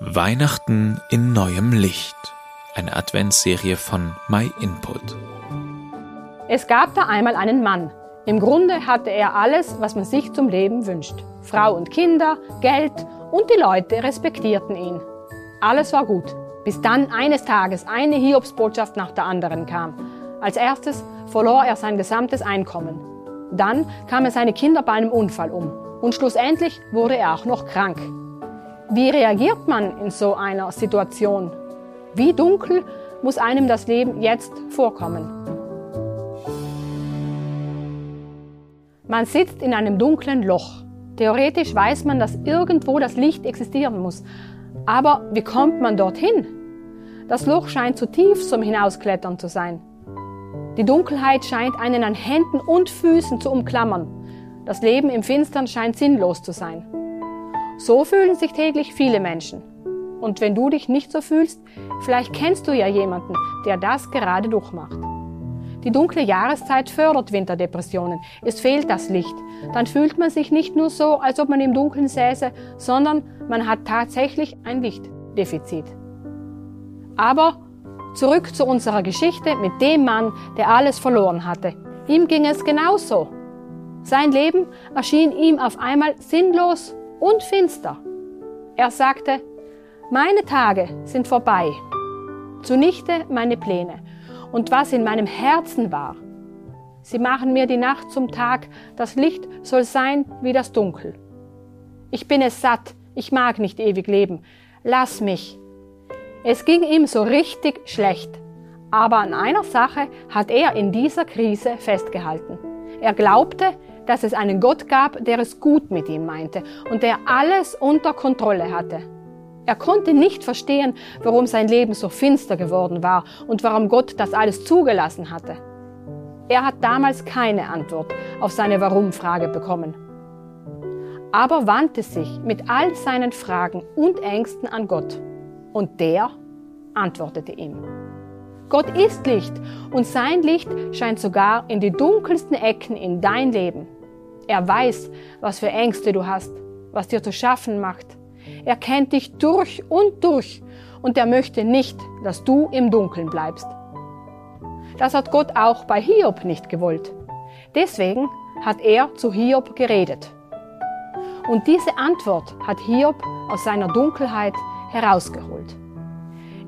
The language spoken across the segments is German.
Weihnachten in neuem Licht. Eine Adventsserie von My Input. Es gab da einmal einen Mann. Im Grunde hatte er alles, was man sich zum Leben wünscht. Frau und Kinder, Geld und die Leute respektierten ihn. Alles war gut, bis dann eines Tages eine Hiobsbotschaft nach der anderen kam. Als erstes verlor er sein gesamtes Einkommen. Dann kamen seine Kinder bei einem Unfall um. Und schlussendlich wurde er auch noch krank. Wie reagiert man in so einer Situation? Wie dunkel muss einem das Leben jetzt vorkommen? Man sitzt in einem dunklen Loch. Theoretisch weiß man, dass irgendwo das Licht existieren muss. Aber wie kommt man dorthin? Das Loch scheint zu tief zum Hinausklettern zu sein. Die Dunkelheit scheint einen an Händen und Füßen zu umklammern. Das Leben im Finstern scheint sinnlos zu sein. So fühlen sich täglich viele Menschen. Und wenn du dich nicht so fühlst, vielleicht kennst du ja jemanden, der das gerade durchmacht. Die dunkle Jahreszeit fördert Winterdepressionen. Es fehlt das Licht. Dann fühlt man sich nicht nur so, als ob man im Dunkeln säße, sondern man hat tatsächlich ein Lichtdefizit. Aber zurück zu unserer Geschichte mit dem Mann, der alles verloren hatte. Ihm ging es genauso. Sein Leben erschien ihm auf einmal sinnlos und finster. Er sagte, meine Tage sind vorbei, zunichte meine Pläne und was in meinem Herzen war. Sie machen mir die Nacht zum Tag, das Licht soll sein wie das Dunkel. Ich bin es satt, ich mag nicht ewig leben, lass mich. Es ging ihm so richtig schlecht, aber an einer Sache hat er in dieser Krise festgehalten. Er glaubte, dass es einen Gott gab, der es gut mit ihm meinte und der alles unter Kontrolle hatte. Er konnte nicht verstehen, warum sein Leben so finster geworden war und warum Gott das alles zugelassen hatte. Er hat damals keine Antwort auf seine Warum-Frage bekommen. Aber wandte sich mit all seinen Fragen und Ängsten an Gott. Und der antwortete ihm. Gott ist Licht und sein Licht scheint sogar in die dunkelsten Ecken in dein Leben. Er weiß, was für Ängste du hast, was dir zu schaffen macht. Er kennt dich durch und durch und er möchte nicht, dass du im Dunkeln bleibst. Das hat Gott auch bei Hiob nicht gewollt. Deswegen hat er zu Hiob geredet. Und diese Antwort hat Hiob aus seiner Dunkelheit herausgeholt.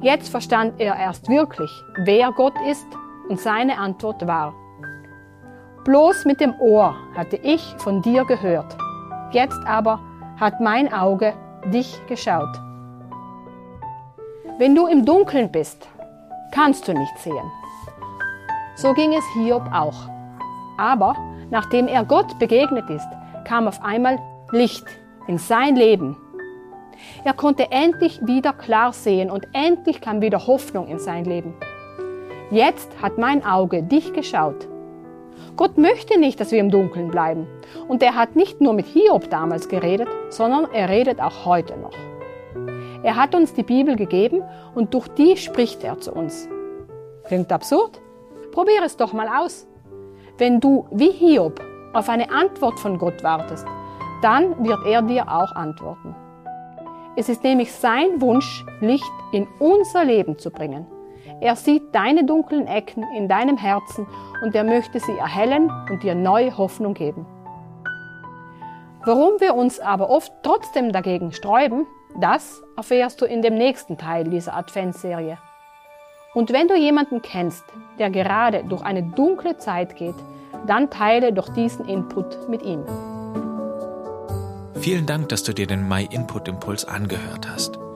Jetzt verstand er erst wirklich, wer Gott ist und seine Antwort war, Bloß mit dem Ohr hatte ich von dir gehört. Jetzt aber hat mein Auge dich geschaut. Wenn du im Dunkeln bist, kannst du nicht sehen. So ging es Hiob auch. Aber nachdem er Gott begegnet ist, kam auf einmal Licht in sein Leben. Er konnte endlich wieder klar sehen und endlich kam wieder Hoffnung in sein Leben. Jetzt hat mein Auge dich geschaut Gott möchte nicht, dass wir im Dunkeln bleiben. Und er hat nicht nur mit Hiob damals geredet, sondern er redet auch heute noch. Er hat uns die Bibel gegeben und durch die spricht er zu uns. Klingt absurd? Probier es doch mal aus. Wenn du wie Hiob auf eine Antwort von Gott wartest, dann wird er dir auch antworten. Es ist nämlich sein Wunsch, Licht in unser Leben zu bringen. Er sieht deine dunklen Ecken in deinem Herzen und er möchte sie erhellen und dir neue Hoffnung geben. Warum wir uns aber oft trotzdem dagegen sträuben, das erfährst du in dem nächsten Teil dieser Adventsserie. Und wenn du jemanden kennst, der gerade durch eine dunkle Zeit geht, dann teile doch diesen Input mit ihm. Vielen Dank, dass du dir den My Input Impuls angehört hast.